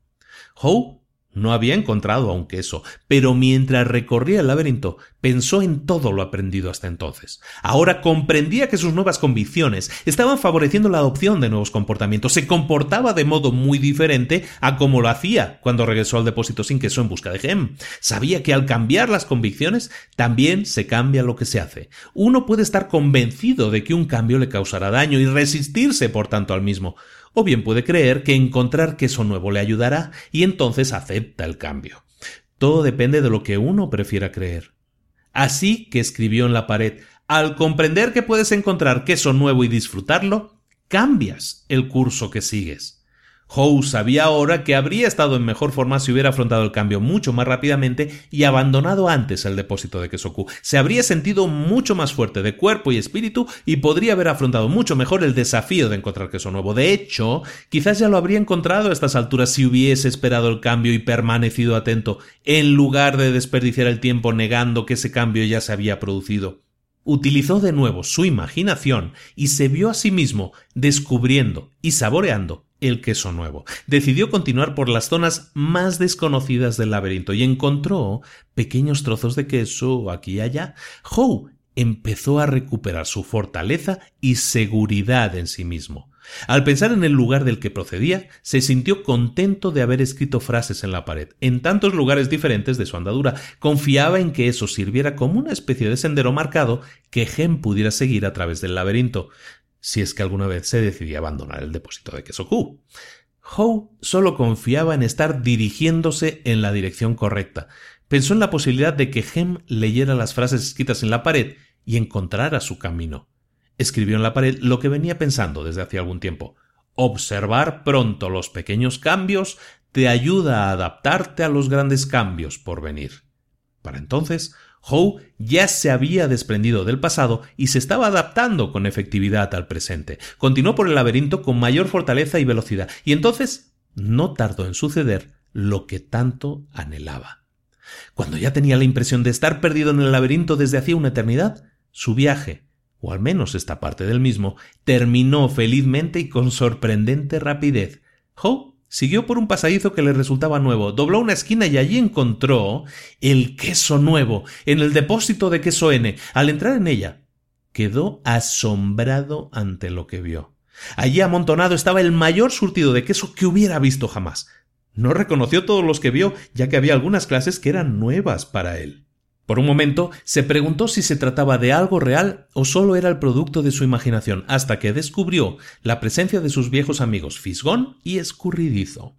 Howe no había encontrado aún queso, pero mientras recorría el laberinto pensó en todo lo aprendido hasta entonces. Ahora comprendía que sus nuevas convicciones estaban favoreciendo la adopción de nuevos comportamientos. Se comportaba de modo muy diferente a como lo hacía cuando regresó al depósito sin queso en busca de gem. Sabía que al cambiar las convicciones también se cambia lo que se hace. Uno puede estar convencido de que un cambio le causará daño y resistirse por tanto al mismo o bien puede creer que encontrar queso nuevo le ayudará y entonces acepta el cambio. Todo depende de lo que uno prefiera creer. Así que escribió en la pared, al comprender que puedes encontrar queso nuevo y disfrutarlo, cambias el curso que sigues. Howe sabía ahora que habría estado en mejor forma si hubiera afrontado el cambio mucho más rápidamente y abandonado antes el depósito de Kesoku. Se habría sentido mucho más fuerte de cuerpo y espíritu y podría haber afrontado mucho mejor el desafío de encontrar queso nuevo. De hecho, quizás ya lo habría encontrado a estas alturas si hubiese esperado el cambio y permanecido atento, en lugar de desperdiciar el tiempo negando que ese cambio ya se había producido. Utilizó de nuevo su imaginación y se vio a sí mismo descubriendo y saboreando el queso nuevo. Decidió continuar por las zonas más desconocidas del laberinto y encontró pequeños trozos de queso aquí y allá. Howe empezó a recuperar su fortaleza y seguridad en sí mismo. Al pensar en el lugar del que procedía, se sintió contento de haber escrito frases en la pared, en tantos lugares diferentes de su andadura. Confiaba en que eso sirviera como una especie de sendero marcado que Gem pudiera seguir a través del laberinto si es que alguna vez se decidía abandonar el depósito de queso Q. Howe solo confiaba en estar dirigiéndose en la dirección correcta. Pensó en la posibilidad de que Hem leyera las frases escritas en la pared y encontrara su camino. Escribió en la pared lo que venía pensando desde hacía algún tiempo. Observar pronto los pequeños cambios te ayuda a adaptarte a los grandes cambios por venir. Para entonces, Howe ya se había desprendido del pasado y se estaba adaptando con efectividad al presente. Continuó por el laberinto con mayor fortaleza y velocidad, y entonces no tardó en suceder lo que tanto anhelaba. Cuando ya tenía la impresión de estar perdido en el laberinto desde hacía una eternidad, su viaje, o al menos esta parte del mismo, terminó felizmente y con sorprendente rapidez. Howe Siguió por un pasadizo que le resultaba nuevo, dobló una esquina y allí encontró el queso nuevo, en el depósito de queso N. Al entrar en ella, quedó asombrado ante lo que vio. Allí amontonado estaba el mayor surtido de queso que hubiera visto jamás. No reconoció todos los que vio, ya que había algunas clases que eran nuevas para él. Por un momento se preguntó si se trataba de algo real o solo era el producto de su imaginación, hasta que descubrió la presencia de sus viejos amigos Fisgón y Escurridizo.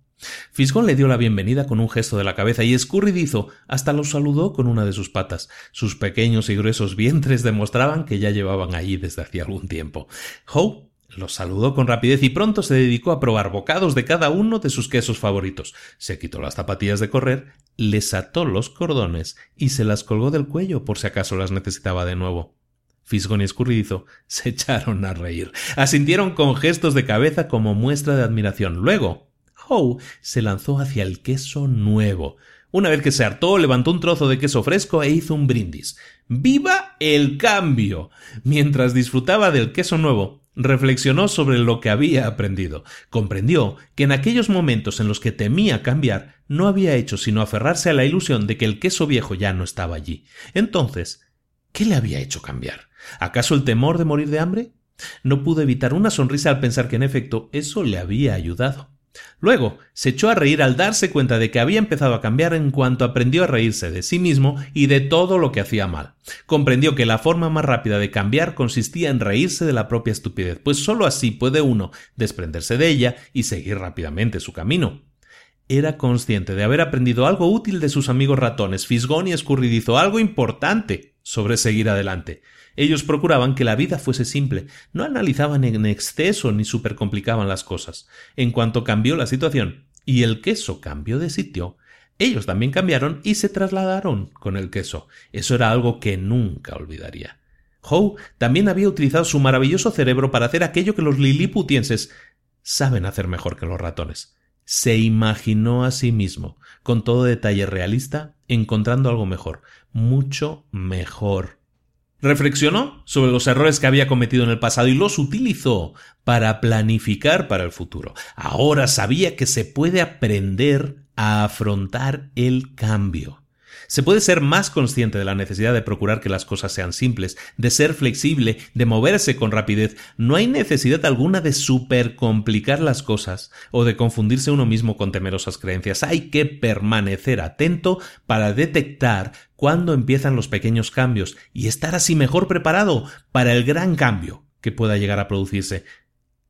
Fisgón le dio la bienvenida con un gesto de la cabeza y Escurridizo hasta lo saludó con una de sus patas. Sus pequeños y gruesos vientres demostraban que ya llevaban allí desde hacía algún tiempo. Hope los saludó con rapidez y pronto se dedicó a probar bocados de cada uno de sus quesos favoritos. Se quitó las zapatillas de correr, les ató los cordones y se las colgó del cuello por si acaso las necesitaba de nuevo. Fisgón y Escurridizo se echaron a reír. Asintieron con gestos de cabeza como muestra de admiración. Luego, Howe se lanzó hacia el queso nuevo. Una vez que se hartó, levantó un trozo de queso fresco e hizo un brindis. ¡Viva el cambio! Mientras disfrutaba del queso nuevo, reflexionó sobre lo que había aprendido. Comprendió que en aquellos momentos en los que temía cambiar, no había hecho sino aferrarse a la ilusión de que el queso viejo ya no estaba allí. Entonces, ¿qué le había hecho cambiar? ¿Acaso el temor de morir de hambre? No pudo evitar una sonrisa al pensar que en efecto eso le había ayudado. Luego se echó a reír al darse cuenta de que había empezado a cambiar en cuanto aprendió a reírse de sí mismo y de todo lo que hacía mal. Comprendió que la forma más rápida de cambiar consistía en reírse de la propia estupidez, pues sólo así puede uno desprenderse de ella y seguir rápidamente su camino. Era consciente de haber aprendido algo útil de sus amigos ratones, Fisgón y Escurridizo, algo importante sobre seguir adelante. Ellos procuraban que la vida fuese simple, no analizaban en exceso ni supercomplicaban las cosas. En cuanto cambió la situación y el queso cambió de sitio, ellos también cambiaron y se trasladaron con el queso. Eso era algo que nunca olvidaría. Howe también había utilizado su maravilloso cerebro para hacer aquello que los liliputienses saben hacer mejor que los ratones. Se imaginó a sí mismo, con todo detalle realista, encontrando algo mejor, mucho mejor. Reflexionó sobre los errores que había cometido en el pasado y los utilizó para planificar para el futuro. Ahora sabía que se puede aprender a afrontar el cambio. Se puede ser más consciente de la necesidad de procurar que las cosas sean simples, de ser flexible, de moverse con rapidez. No hay necesidad alguna de supercomplicar las cosas o de confundirse uno mismo con temerosas creencias. Hay que permanecer atento para detectar cuándo empiezan los pequeños cambios y estar así mejor preparado para el gran cambio que pueda llegar a producirse.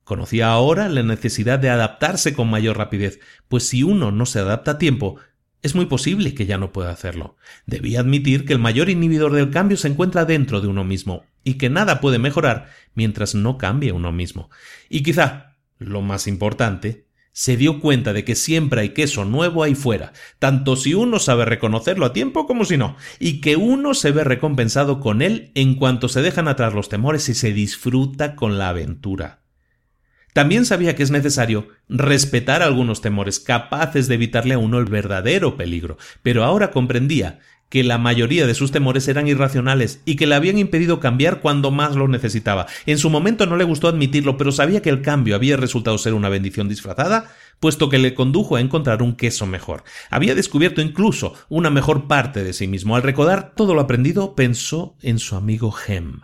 Conocía ahora la necesidad de adaptarse con mayor rapidez, pues si uno no se adapta a tiempo, es muy posible que ya no pueda hacerlo. Debía admitir que el mayor inhibidor del cambio se encuentra dentro de uno mismo, y que nada puede mejorar mientras no cambie uno mismo. Y quizá, lo más importante, se dio cuenta de que siempre hay queso nuevo ahí fuera, tanto si uno sabe reconocerlo a tiempo como si no, y que uno se ve recompensado con él en cuanto se dejan atrás los temores y se disfruta con la aventura. También sabía que es necesario respetar algunos temores capaces de evitarle a uno el verdadero peligro, pero ahora comprendía que la mayoría de sus temores eran irracionales y que le habían impedido cambiar cuando más lo necesitaba. En su momento no le gustó admitirlo, pero sabía que el cambio había resultado ser una bendición disfrazada, puesto que le condujo a encontrar un queso mejor. Había descubierto incluso una mejor parte de sí mismo. Al recordar todo lo aprendido, pensó en su amigo Hem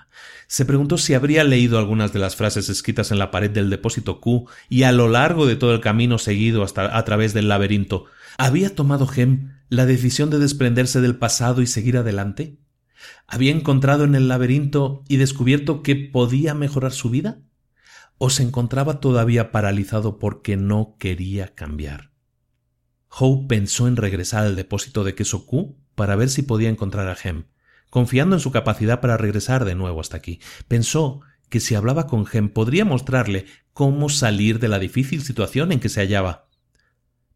se preguntó si habría leído algunas de las frases escritas en la pared del depósito Q y a lo largo de todo el camino seguido hasta a través del laberinto, ¿había tomado Gem la decisión de desprenderse del pasado y seguir adelante? ¿Había encontrado en el laberinto y descubierto que podía mejorar su vida? ¿O se encontraba todavía paralizado porque no quería cambiar? Howe pensó en regresar al depósito de queso Q para ver si podía encontrar a Gem, confiando en su capacidad para regresar de nuevo hasta aquí. Pensó que si hablaba con Gem podría mostrarle cómo salir de la difícil situación en que se hallaba.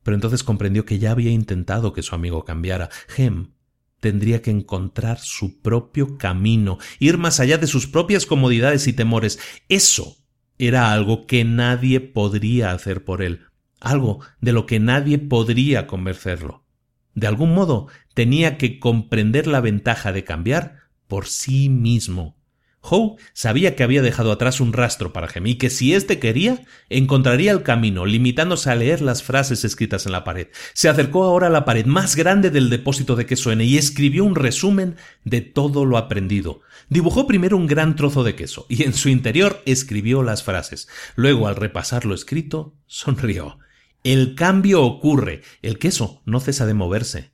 Pero entonces comprendió que ya había intentado que su amigo cambiara. Gem tendría que encontrar su propio camino, ir más allá de sus propias comodidades y temores. Eso era algo que nadie podría hacer por él, algo de lo que nadie podría convencerlo. De algún modo tenía que comprender la ventaja de cambiar por sí mismo. Howe sabía que había dejado atrás un rastro para Gem y que si éste quería, encontraría el camino, limitándose a leer las frases escritas en la pared. Se acercó ahora a la pared más grande del depósito de queso N y escribió un resumen de todo lo aprendido. Dibujó primero un gran trozo de queso y en su interior escribió las frases. Luego, al repasar lo escrito, sonrió. El cambio ocurre, el queso no cesa de moverse.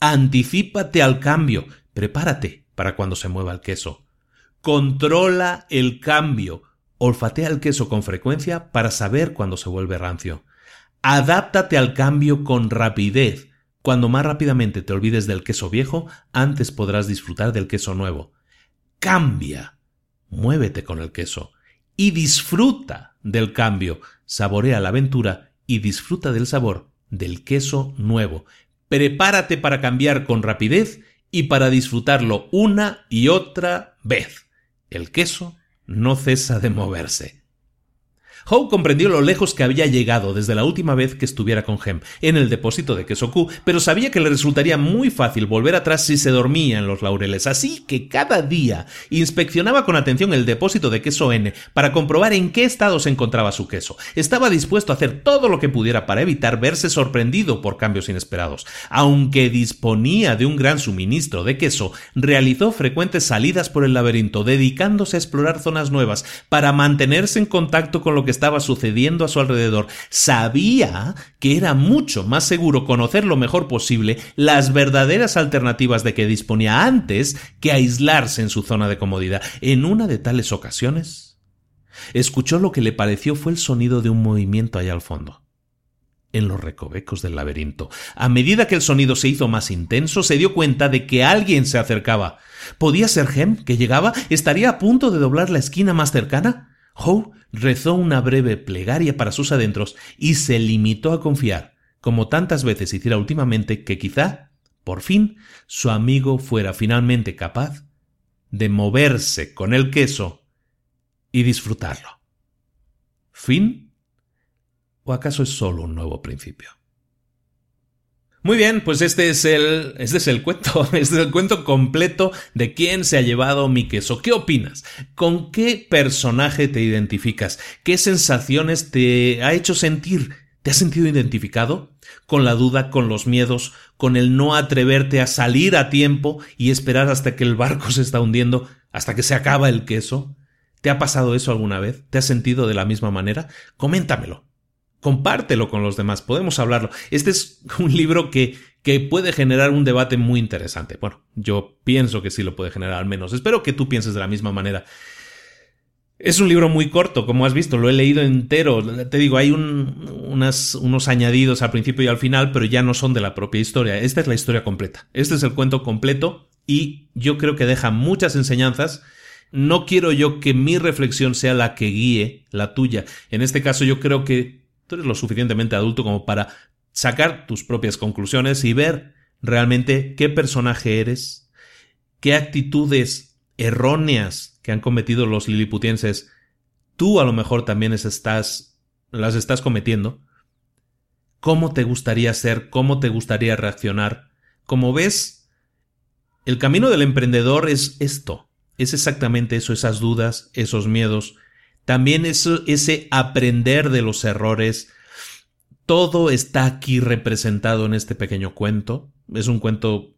Anticípate al cambio, prepárate para cuando se mueva el queso. Controla el cambio. Olfatea el queso con frecuencia para saber cuándo se vuelve rancio. Adáptate al cambio con rapidez. Cuando más rápidamente te olvides del queso viejo, antes podrás disfrutar del queso nuevo. Cambia. Muévete con el queso. Y disfruta del cambio. Saborea la aventura y disfruta del sabor del queso nuevo. Prepárate para cambiar con rapidez y para disfrutarlo una y otra vez. El queso no cesa de moverse. Howe comprendió lo lejos que había llegado desde la última vez que estuviera con Hem en el depósito de Q, pero sabía que le resultaría muy fácil volver atrás si se dormía en los laureles, así que cada día inspeccionaba con atención el depósito de queso N para comprobar en qué estado se encontraba su queso. Estaba dispuesto a hacer todo lo que pudiera para evitar verse sorprendido por cambios inesperados. Aunque disponía de un gran suministro de queso, realizó frecuentes salidas por el laberinto, dedicándose a explorar zonas nuevas para mantenerse en contacto con lo que estaba sucediendo a su alrededor. Sabía que era mucho más seguro conocer lo mejor posible las verdaderas alternativas de que disponía antes que aislarse en su zona de comodidad. En una de tales ocasiones, escuchó lo que le pareció fue el sonido de un movimiento allá al fondo en los recovecos del laberinto. A medida que el sonido se hizo más intenso, se dio cuenta de que alguien se acercaba. ¿Podía ser Hem, que llegaba? ¿Estaría a punto de doblar la esquina más cercana? Howe rezó una breve plegaria para sus adentros y se limitó a confiar, como tantas veces hiciera últimamente, que quizá, por fin, su amigo fuera finalmente capaz de moverse con el queso y disfrutarlo. ¿Fin? ¿O acaso es solo un nuevo principio? Muy bien, pues este es el, este es el cuento, este es el cuento completo de quién se ha llevado mi queso. ¿Qué opinas? ¿Con qué personaje te identificas? ¿Qué sensaciones te ha hecho sentir? ¿Te has sentido identificado? Con la duda, con los miedos, con el no atreverte a salir a tiempo y esperar hasta que el barco se está hundiendo, hasta que se acaba el queso. ¿Te ha pasado eso alguna vez? ¿Te has sentido de la misma manera? Coméntamelo compártelo con los demás, podemos hablarlo. Este es un libro que, que puede generar un debate muy interesante. Bueno, yo pienso que sí lo puede generar al menos. Espero que tú pienses de la misma manera. Es un libro muy corto, como has visto, lo he leído entero. Te digo, hay unos añadidos al principio y al final, pero ya no son de la propia historia. Esta es la historia completa. Este es el cuento completo y yo creo que deja muchas enseñanzas. No quiero yo que mi reflexión sea la que guíe la tuya. En este caso yo creo que Tú eres lo suficientemente adulto como para sacar tus propias conclusiones y ver realmente qué personaje eres, qué actitudes erróneas que han cometido los liliputienses tú a lo mejor también estás, las estás cometiendo, cómo te gustaría ser, cómo te gustaría reaccionar. Como ves, el camino del emprendedor es esto, es exactamente eso, esas dudas, esos miedos, también eso, ese aprender de los errores. Todo está aquí representado en este pequeño cuento. Es un cuento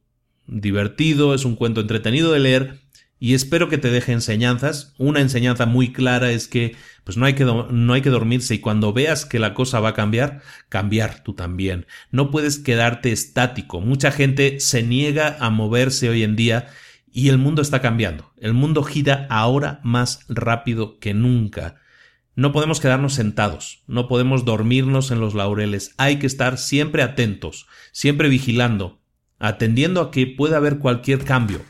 divertido, es un cuento entretenido de leer y espero que te deje enseñanzas. Una enseñanza muy clara es que pues no hay que, no hay que dormirse y cuando veas que la cosa va a cambiar, cambiar tú también. No puedes quedarte estático. Mucha gente se niega a moverse hoy en día y el mundo está cambiando. El mundo gira ahora más rápido que nunca. No podemos quedarnos sentados, no podemos dormirnos en los laureles. Hay que estar siempre atentos, siempre vigilando, atendiendo a que pueda haber cualquier cambio,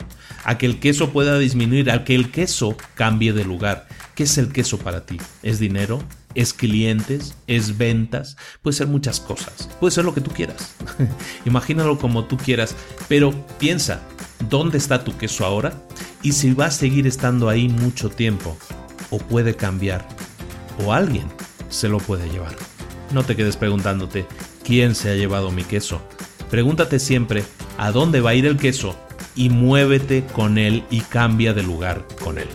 a que el queso pueda disminuir, a que el queso cambie de lugar. ¿Qué es el queso para ti? ¿Es dinero? ¿Es clientes? ¿Es ventas? Puede ser muchas cosas. Puede ser lo que tú quieras. Imagínalo como tú quieras. Pero piensa, dónde está tu queso ahora y si va a seguir estando ahí mucho tiempo o puede cambiar o alguien se lo puede llevar. No te quedes preguntándote quién se ha llevado mi queso. Pregúntate siempre a dónde va a ir el queso y muévete con él y cambia de lugar con él.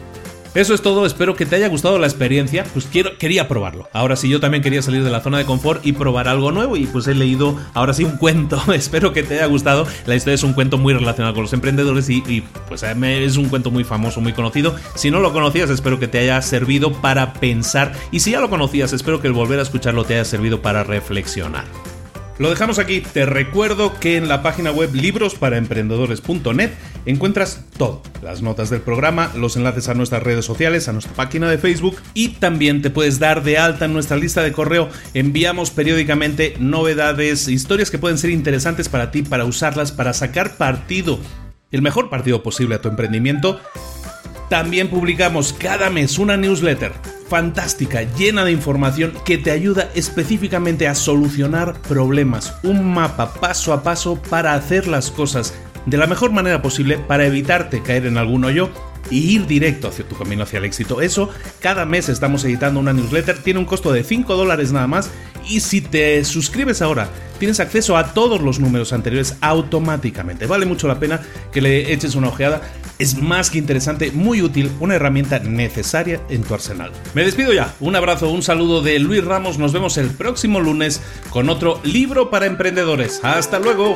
Eso es todo, espero que te haya gustado la experiencia, pues quiero, quería probarlo. Ahora sí, yo también quería salir de la zona de confort y probar algo nuevo y pues he leído ahora sí un cuento, espero que te haya gustado. La historia es un cuento muy relacionado con los emprendedores y, y pues eh, es un cuento muy famoso, muy conocido. Si no lo conocías, espero que te haya servido para pensar y si ya lo conocías, espero que el volver a escucharlo te haya servido para reflexionar. Lo dejamos aquí. Te recuerdo que en la página web librosparaemprendedores.net encuentras todo. Las notas del programa, los enlaces a nuestras redes sociales, a nuestra página de Facebook y también te puedes dar de alta en nuestra lista de correo. Enviamos periódicamente novedades, historias que pueden ser interesantes para ti, para usarlas, para sacar partido, el mejor partido posible a tu emprendimiento. También publicamos cada mes una newsletter fantástica, llena de información que te ayuda específicamente a solucionar problemas. Un mapa paso a paso para hacer las cosas de la mejor manera posible para evitarte caer en algún hoyo y ir directo hacia tu camino hacia el éxito. Eso, cada mes estamos editando una newsletter, tiene un costo de 5 dólares nada más y si te suscribes ahora, tienes acceso a todos los números anteriores automáticamente. Vale mucho la pena que le eches una ojeada. Es más que interesante, muy útil, una herramienta necesaria en tu arsenal. Me despido ya. Un abrazo, un saludo de Luis Ramos. Nos vemos el próximo lunes con otro libro para emprendedores. Hasta luego.